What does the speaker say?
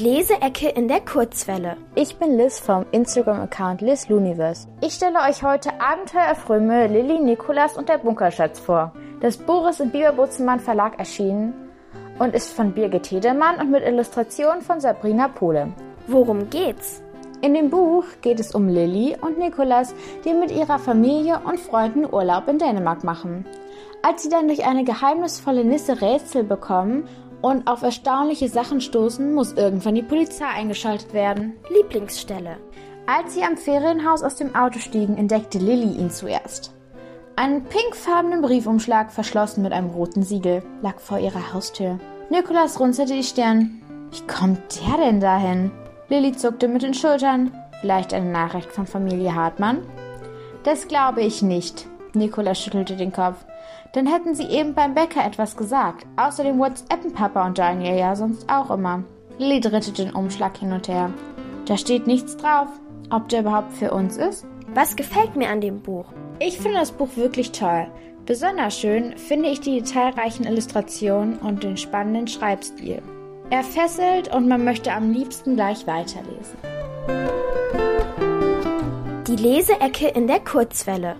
Leseecke in der Kurzwelle. Ich bin Liz vom Instagram-Account LizLuniverse. Ich stelle euch heute Abenteuerfröme Lilly, Nikolas und der Bunkerschatz vor. Das Buch ist im Biberbutzenmann Verlag erschienen und ist von Birgit Tedermann und mit Illustrationen von Sabrina Pohle. Worum geht's? In dem Buch geht es um Lilly und Nikolas, die mit ihrer Familie und Freunden Urlaub in Dänemark machen. Als sie dann durch eine geheimnisvolle Nisse Rätsel bekommen und auf erstaunliche Sachen stoßen, muss irgendwann die Polizei eingeschaltet werden. Lieblingsstelle. Als sie am Ferienhaus aus dem Auto stiegen, entdeckte Lilly ihn zuerst. Einen pinkfarbenen Briefumschlag, verschlossen mit einem roten Siegel, lag vor ihrer Haustür. Nikolas runzelte die Stirn. Wie kommt der denn dahin? Lilly zuckte mit den Schultern. Vielleicht eine Nachricht von Familie Hartmann? Das glaube ich nicht. Nikolas schüttelte den Kopf. Dann hätten sie eben beim Bäcker etwas gesagt. Außerdem WhatsAppen Papa und Daniel ja sonst auch immer. Lilly dritte den Umschlag hin und her. Da steht nichts drauf. Ob der überhaupt für uns ist? Was gefällt mir an dem Buch? Ich finde das Buch wirklich toll. Besonders schön finde ich die detailreichen Illustrationen und den spannenden Schreibstil. Er fesselt und man möchte am liebsten gleich weiterlesen. Die Leseecke in der Kurzwelle.